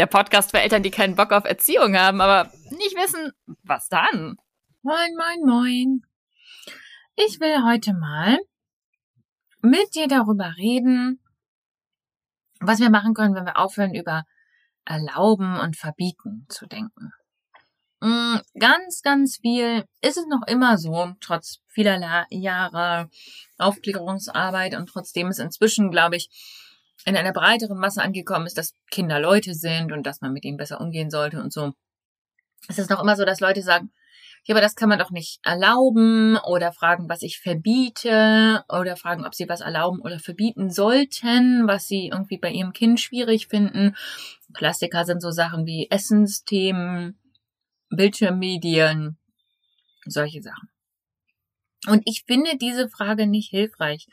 der Podcast für Eltern, die keinen Bock auf Erziehung haben, aber nicht wissen, was dann. Moin, moin, moin. Ich will heute mal mit dir darüber reden, was wir machen können, wenn wir aufhören, über Erlauben und Verbieten zu denken. Mm, ganz, ganz viel ist es noch immer so, trotz vieler Jahre Aufklärungsarbeit und trotzdem ist inzwischen, glaube ich, in einer breiteren Masse angekommen ist, dass Kinder Leute sind und dass man mit ihnen besser umgehen sollte und so. Es ist noch immer so, dass Leute sagen, ja, aber das kann man doch nicht erlauben oder fragen, was ich verbiete oder fragen, ob sie was erlauben oder verbieten sollten, was sie irgendwie bei ihrem Kind schwierig finden. Klassiker sind so Sachen wie Essensthemen, Bildschirmmedien, solche Sachen. Und ich finde diese Frage nicht hilfreich,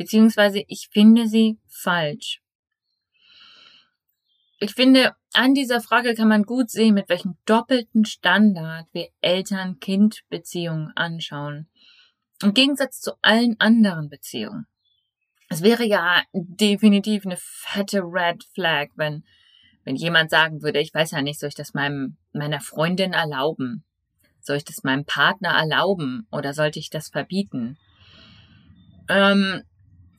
beziehungsweise ich finde sie falsch. Ich finde, an dieser Frage kann man gut sehen, mit welchem doppelten Standard wir Eltern-Kind-Beziehungen anschauen. Im Gegensatz zu allen anderen Beziehungen. Es wäre ja definitiv eine fette Red Flag, wenn, wenn jemand sagen würde, ich weiß ja nicht, soll ich das meinem, meiner Freundin erlauben? Soll ich das meinem Partner erlauben oder sollte ich das verbieten? Ähm,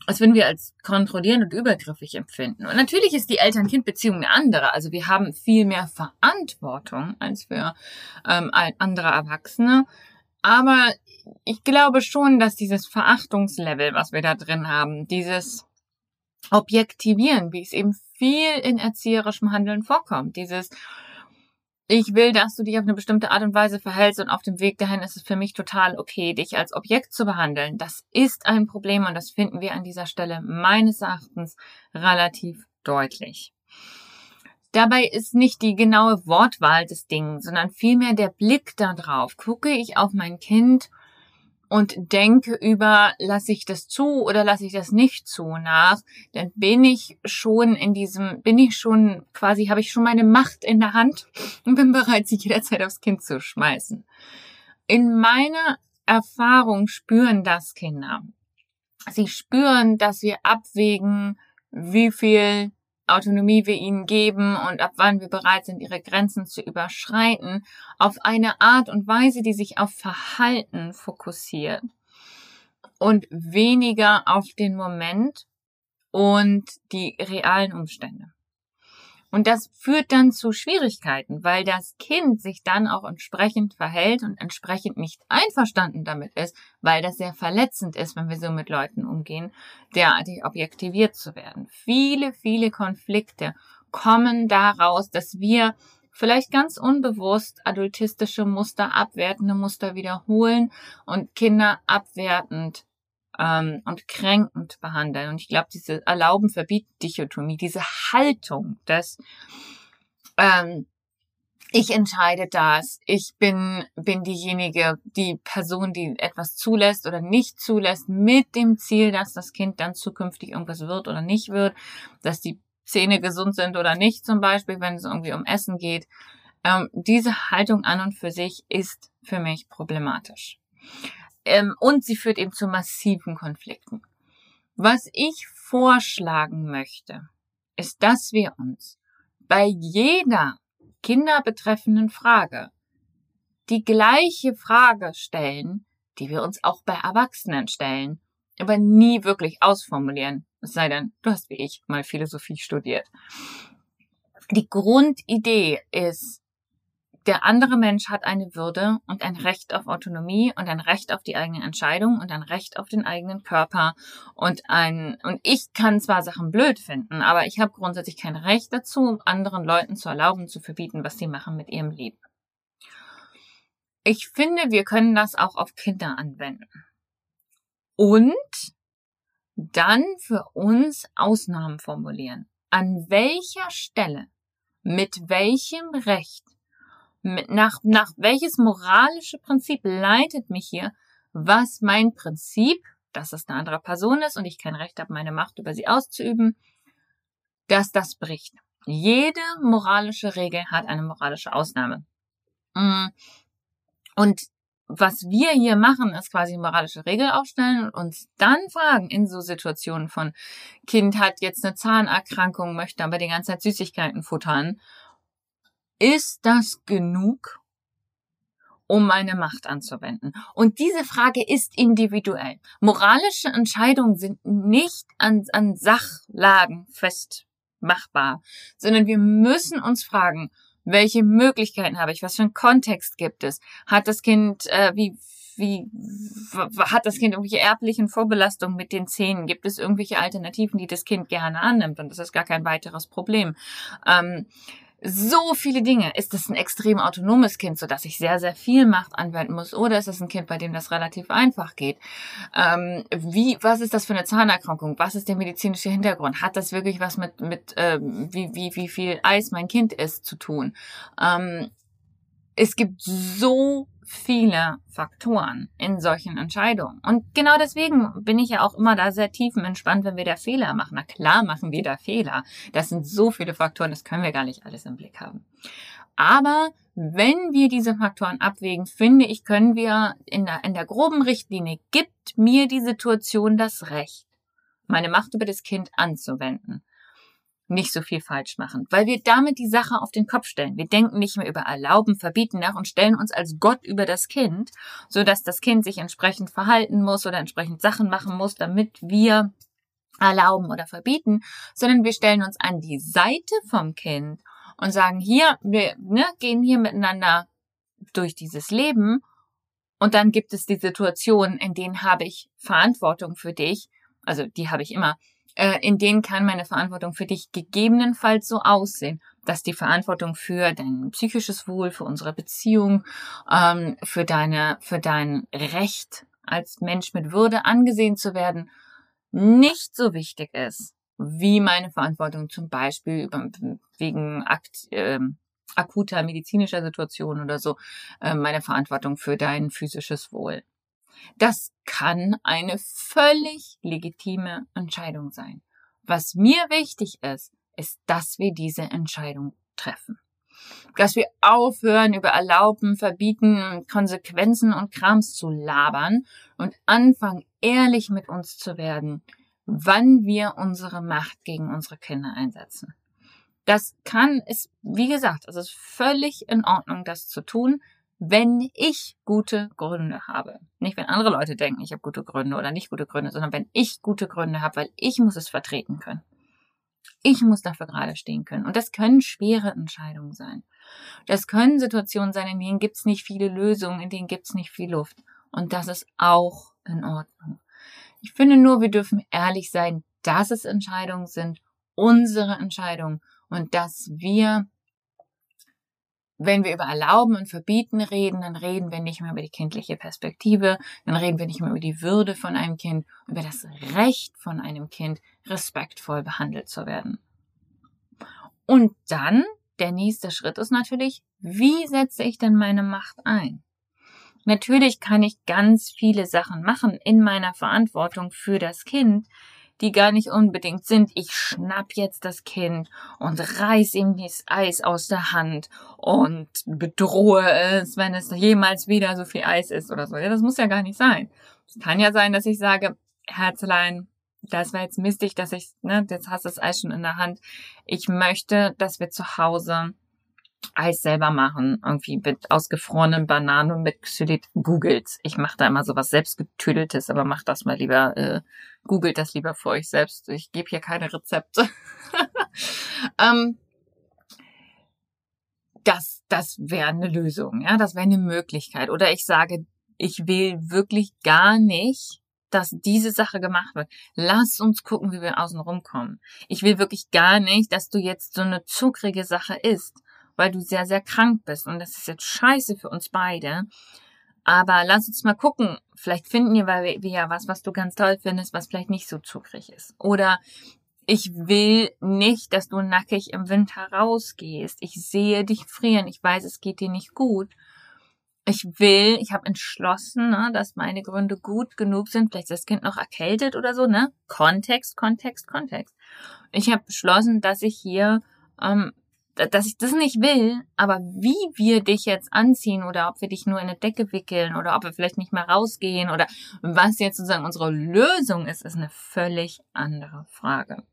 das würden wir als kontrollierend und übergriffig empfinden. Und natürlich ist die Eltern-Kind-Beziehung eine andere. Also wir haben viel mehr Verantwortung als für ähm, andere Erwachsene. Aber ich glaube schon, dass dieses Verachtungslevel, was wir da drin haben, dieses Objektivieren, wie es eben viel in erzieherischem Handeln vorkommt, dieses ich will, dass du dich auf eine bestimmte Art und Weise verhältst und auf dem Weg dahin ist es für mich total okay, dich als Objekt zu behandeln. Das ist ein Problem und das finden wir an dieser Stelle meines Erachtens relativ deutlich. Dabei ist nicht die genaue Wortwahl des Ding, sondern vielmehr der Blick darauf. Gucke ich auf mein Kind und denke über, lasse ich das zu oder lasse ich das nicht zu nach, dann bin ich schon in diesem, bin ich schon quasi, habe ich schon meine Macht in der Hand und bin bereit, sie jederzeit aufs Kind zu schmeißen. In meiner Erfahrung spüren das Kinder. Sie spüren, dass wir abwägen, wie viel Autonomie wir ihnen geben und ab wann wir bereit sind, ihre Grenzen zu überschreiten, auf eine Art und Weise, die sich auf Verhalten fokussiert und weniger auf den Moment und die realen Umstände. Und das führt dann zu Schwierigkeiten, weil das Kind sich dann auch entsprechend verhält und entsprechend nicht einverstanden damit ist, weil das sehr verletzend ist, wenn wir so mit Leuten umgehen, derartig objektiviert zu werden. Viele, viele Konflikte kommen daraus, dass wir vielleicht ganz unbewusst adultistische Muster, abwertende Muster wiederholen und Kinder abwertend ähm, und kränkend behandeln. Und ich glaube, diese Erlauben, verbieten Dichotomie, diese Haltung des ähm, ich entscheide das. Ich bin, bin diejenige, die Person, die etwas zulässt oder nicht zulässt, mit dem Ziel, dass das Kind dann zukünftig irgendwas wird oder nicht wird, dass die Zähne gesund sind oder nicht, zum Beispiel, wenn es irgendwie um Essen geht. Ähm, diese Haltung an und für sich ist für mich problematisch. Ähm, und sie führt eben zu massiven Konflikten. Was ich vorschlagen möchte, ist, dass wir uns bei jeder Kinder betreffenden Frage die gleiche Frage stellen, die wir uns auch bei Erwachsenen stellen, aber nie wirklich ausformulieren, es sei denn, du hast wie ich mal Philosophie studiert. Die Grundidee ist, der andere Mensch hat eine Würde und ein Recht auf Autonomie und ein Recht auf die eigene Entscheidung und ein Recht auf den eigenen Körper und ein und ich kann zwar Sachen blöd finden, aber ich habe grundsätzlich kein Recht dazu, anderen Leuten zu erlauben, zu verbieten, was sie machen mit ihrem Leben. Ich finde, wir können das auch auf Kinder anwenden. Und dann für uns Ausnahmen formulieren. An welcher Stelle, mit welchem Recht nach, nach welches moralische Prinzip leitet mich hier, was mein Prinzip, dass es eine andere Person ist und ich kein Recht habe, meine Macht über sie auszuüben, dass das bricht. Jede moralische Regel hat eine moralische Ausnahme. Mm. Und was wir hier machen, ist quasi moralische Regel aufstellen und uns dann fragen in so Situationen von Kind hat jetzt eine Zahnerkrankung, möchte aber die ganze Zeit Süßigkeiten futtern ist das genug, um meine Macht anzuwenden? Und diese Frage ist individuell. Moralische Entscheidungen sind nicht an, an Sachlagen festmachbar, sondern wir müssen uns fragen, welche Möglichkeiten habe ich? Was für einen Kontext gibt es? Hat das Kind, äh, wie, wie, hat das Kind irgendwelche erblichen Vorbelastungen mit den Zähnen? Gibt es irgendwelche Alternativen, die das Kind gerne annimmt? Und das ist gar kein weiteres Problem. Ähm, so viele Dinge. Ist es ein extrem autonomes Kind, so dass ich sehr, sehr viel Macht anwenden muss? Oder ist es ein Kind, bei dem das relativ einfach geht? Ähm, wie, was ist das für eine Zahnerkrankung? Was ist der medizinische Hintergrund? Hat das wirklich was mit, mit ähm, wie, wie, wie viel Eis mein Kind isst zu tun? Ähm, es gibt so viele Faktoren in solchen Entscheidungen. Und genau deswegen bin ich ja auch immer da sehr tiefenentspannt, wenn wir da Fehler machen. Na klar machen wir da Fehler. Das sind so viele Faktoren, das können wir gar nicht alles im Blick haben. Aber wenn wir diese Faktoren abwägen, finde ich, können wir in der, in der groben Richtlinie, gibt mir die Situation das Recht, meine Macht über das Kind anzuwenden nicht so viel falsch machen, weil wir damit die Sache auf den Kopf stellen. Wir denken nicht mehr über Erlauben, Verbieten nach und stellen uns als Gott über das Kind, so dass das Kind sich entsprechend verhalten muss oder entsprechend Sachen machen muss, damit wir erlauben oder verbieten, sondern wir stellen uns an die Seite vom Kind und sagen, hier, wir ne, gehen hier miteinander durch dieses Leben und dann gibt es die Situationen, in denen habe ich Verantwortung für dich, also die habe ich immer, äh, in denen kann meine Verantwortung für dich gegebenenfalls so aussehen, dass die Verantwortung für dein psychisches Wohl, für unsere Beziehung, ähm, für deine, für dein Recht als Mensch mit Würde angesehen zu werden, nicht so wichtig ist, wie meine Verantwortung zum Beispiel wegen Akt, äh, akuter medizinischer Situation oder so, äh, meine Verantwortung für dein physisches Wohl. Das kann eine völlig legitime Entscheidung sein. Was mir wichtig ist, ist, dass wir diese Entscheidung treffen. Dass wir aufhören, über Erlauben, Verbieten, Konsequenzen und Krams zu labern und anfangen, ehrlich mit uns zu werden, wann wir unsere Macht gegen unsere Kinder einsetzen. Das kann, ist, wie gesagt, es ist völlig in Ordnung, das zu tun, wenn ich gute Gründe habe. Nicht, wenn andere Leute denken, ich habe gute Gründe oder nicht gute Gründe, sondern wenn ich gute Gründe habe, weil ich muss es vertreten können. Ich muss dafür gerade stehen können. Und das können schwere Entscheidungen sein. Das können Situationen sein, in denen gibt es nicht viele Lösungen, in denen gibt es nicht viel Luft. Und das ist auch in Ordnung. Ich finde nur, wir dürfen ehrlich sein, dass es Entscheidungen sind, unsere Entscheidungen und dass wir wenn wir über Erlauben und Verbieten reden, dann reden wir nicht mehr über die kindliche Perspektive, dann reden wir nicht mehr über die Würde von einem Kind, über das Recht von einem Kind, respektvoll behandelt zu werden. Und dann der nächste Schritt ist natürlich, wie setze ich denn meine Macht ein? Natürlich kann ich ganz viele Sachen machen in meiner Verantwortung für das Kind, die gar nicht unbedingt sind, ich schnapp jetzt das Kind und reiß ihm das Eis aus der Hand und bedrohe es, wenn es jemals wieder so viel Eis ist oder so. Ja, das muss ja gar nicht sein. Es kann ja sein, dass ich sage, Herzlein, das war jetzt mistig, dass ich, ne, jetzt hast du das Eis schon in der Hand. Ich möchte, dass wir zu Hause Eis selber machen, irgendwie mit ausgefrorenen Bananen und mit Xylit googelt. Ich mache da immer sowas selbstgetüdeltes, aber macht das mal lieber, äh, googelt das lieber für euch selbst. Ich gebe hier keine Rezepte. ähm, das, das wäre eine Lösung, ja, das wäre eine Möglichkeit. Oder ich sage, ich will wirklich gar nicht, dass diese Sache gemacht wird. Lass uns gucken, wie wir außen rumkommen. Ich will wirklich gar nicht, dass du jetzt so eine zuckrige Sache isst weil du sehr, sehr krank bist. Und das ist jetzt scheiße für uns beide. Aber lass uns mal gucken. Vielleicht finden wir, wir ja was, was du ganz toll findest, was vielleicht nicht so zuckrig ist. Oder ich will nicht, dass du nackig im Winter rausgehst. Ich sehe dich frieren. Ich weiß, es geht dir nicht gut. Ich will, ich habe entschlossen, ne, dass meine Gründe gut genug sind. Vielleicht ist das Kind noch erkältet oder so, ne? Kontext, Kontext, Kontext. Ich habe beschlossen, dass ich hier ähm, dass ich das nicht will, aber wie wir dich jetzt anziehen oder ob wir dich nur in eine Decke wickeln oder ob wir vielleicht nicht mehr rausgehen oder was jetzt sozusagen unsere Lösung ist, ist eine völlig andere Frage.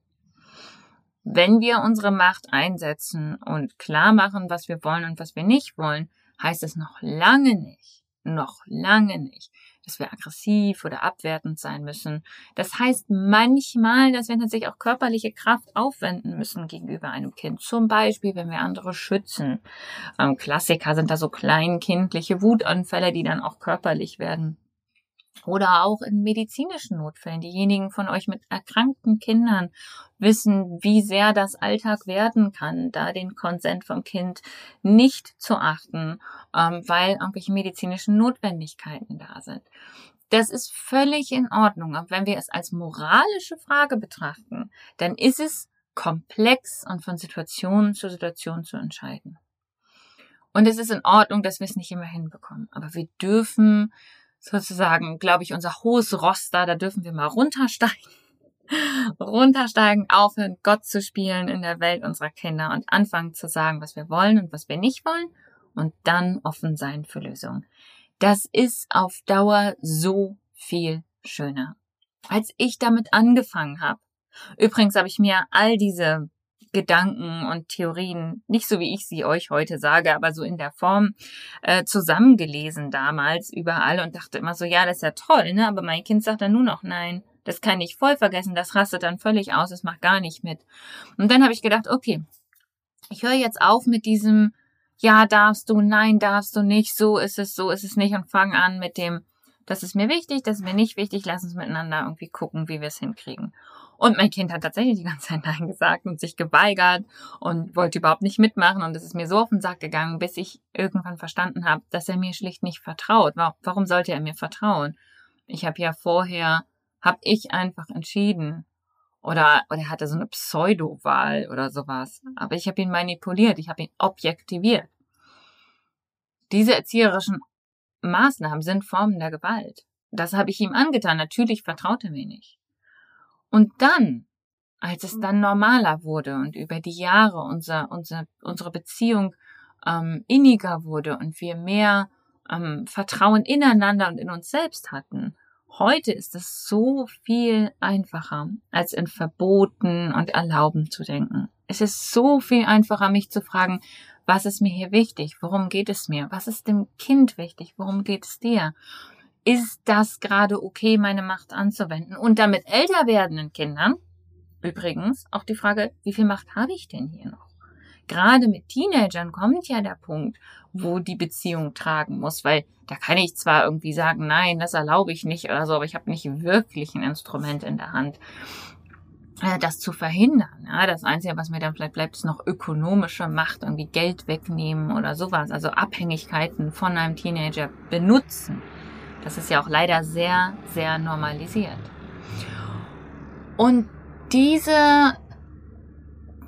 Wenn wir unsere Macht einsetzen und klar machen, was wir wollen und was wir nicht wollen, heißt es noch lange nicht, noch lange nicht, dass wir aggressiv oder abwertend sein müssen. Das heißt manchmal, dass wir tatsächlich auch körperliche Kraft aufwenden müssen gegenüber einem Kind. Zum Beispiel, wenn wir andere schützen. Ähm, Klassiker sind da so kleinkindliche Wutanfälle, die dann auch körperlich werden. Oder auch in medizinischen Notfällen. Diejenigen von euch mit erkrankten Kindern wissen, wie sehr das Alltag werden kann, da den Konsent vom Kind nicht zu achten, ähm, weil irgendwelche medizinischen Notwendigkeiten da sind. Das ist völlig in Ordnung. Aber wenn wir es als moralische Frage betrachten, dann ist es komplex und von Situation zu Situation zu entscheiden. Und es ist in Ordnung, dass wir es nicht immer hinbekommen. Aber wir dürfen sozusagen, glaube ich, unser hohes Roster, da dürfen wir mal runtersteigen. runtersteigen, aufhören, Gott zu spielen in der Welt unserer Kinder und anfangen zu sagen, was wir wollen und was wir nicht wollen und dann offen sein für Lösungen. Das ist auf Dauer so viel schöner. Als ich damit angefangen habe, übrigens habe ich mir all diese Gedanken und Theorien, nicht so wie ich sie euch heute sage, aber so in der Form äh, zusammengelesen damals überall und dachte immer so, ja, das ist ja toll, ne? Aber mein Kind sagt dann nur noch nein. Das kann ich voll vergessen, das rastet dann völlig aus, das macht gar nicht mit. Und dann habe ich gedacht, okay, ich höre jetzt auf mit diesem ja, darfst du, nein, darfst du nicht, so ist es, so ist es nicht und fange an mit dem, das ist mir wichtig, das ist mir nicht wichtig, lass uns miteinander irgendwie gucken, wie wir es hinkriegen. Und mein Kind hat tatsächlich die ganze Zeit Nein gesagt und sich geweigert und wollte überhaupt nicht mitmachen. Und es ist mir so auf den Sack gegangen, bis ich irgendwann verstanden habe, dass er mir schlicht nicht vertraut. Warum sollte er mir vertrauen? Ich habe ja vorher, habe ich einfach entschieden. Oder, oder er hatte so eine Pseudo-Wahl oder sowas. Aber ich habe ihn manipuliert, ich habe ihn objektiviert. Diese erzieherischen Maßnahmen sind Formen der Gewalt. Das habe ich ihm angetan. Natürlich vertraut er mir nicht. Und dann, als es dann normaler wurde und über die Jahre unser, unser, unsere Beziehung ähm, inniger wurde und wir mehr ähm, Vertrauen ineinander und in uns selbst hatten, heute ist es so viel einfacher, als in Verboten und Erlauben zu denken. Es ist so viel einfacher, mich zu fragen, was ist mir hier wichtig? Worum geht es mir? Was ist dem Kind wichtig? Worum geht es dir? Ist das gerade okay, meine Macht anzuwenden? Und damit älter werdenden Kindern, übrigens, auch die Frage, wie viel Macht habe ich denn hier noch? Gerade mit Teenagern kommt ja der Punkt, wo die Beziehung tragen muss, weil da kann ich zwar irgendwie sagen, nein, das erlaube ich nicht oder so, aber ich habe nicht wirklich ein Instrument in der Hand, äh, das zu verhindern. Ja, das Einzige, was mir dann vielleicht bleibt, ist noch ökonomische Macht, irgendwie Geld wegnehmen oder sowas, also Abhängigkeiten von einem Teenager benutzen. Das ist ja auch leider sehr, sehr normalisiert. Und diese,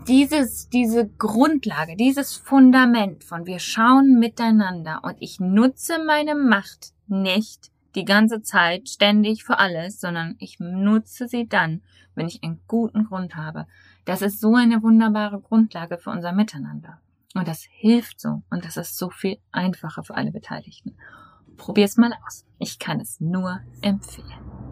dieses, diese Grundlage, dieses Fundament von wir schauen miteinander und ich nutze meine Macht nicht die ganze Zeit ständig für alles, sondern ich nutze sie dann, wenn ich einen guten Grund habe. Das ist so eine wunderbare Grundlage für unser Miteinander. Und das hilft so. Und das ist so viel einfacher für alle Beteiligten. Probier's mal aus. Ich kann es nur empfehlen.